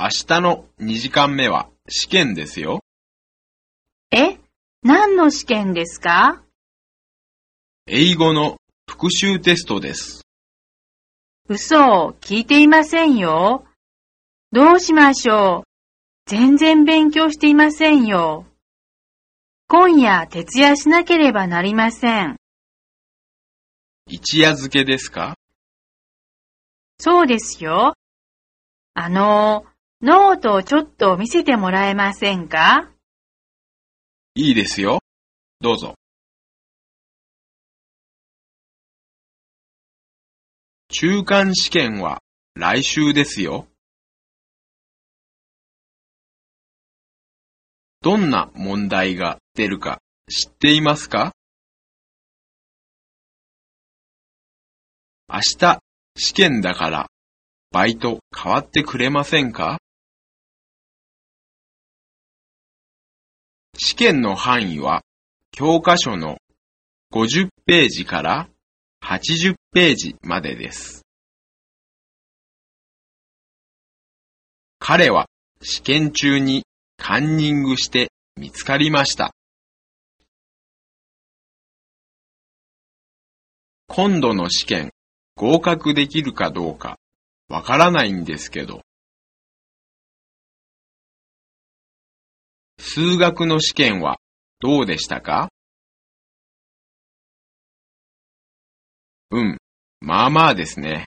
明日の2時間目は試験ですよ。え、何の試験ですか？英語の復習テストです。嘘を聞いていませんよ。どうしましょう？全然勉強していませんよ。今夜徹夜しなければなりません。一夜漬けですか？そうですよ。あの、ノートをちょっと見せてもらえませんか？いいですよ。どうぞ。中間試験は来週ですよ。どんな問題が出るか知っていますか？明日試験だからバイト変わってくれませんか？試験の範囲は教科書の50ページから80ページまでです。彼は試験中にカンニングして見つかりました。今度の試験合格できるかどうかわからないんですけど。数学の試験はどうでしたか？うん、まあまあですね。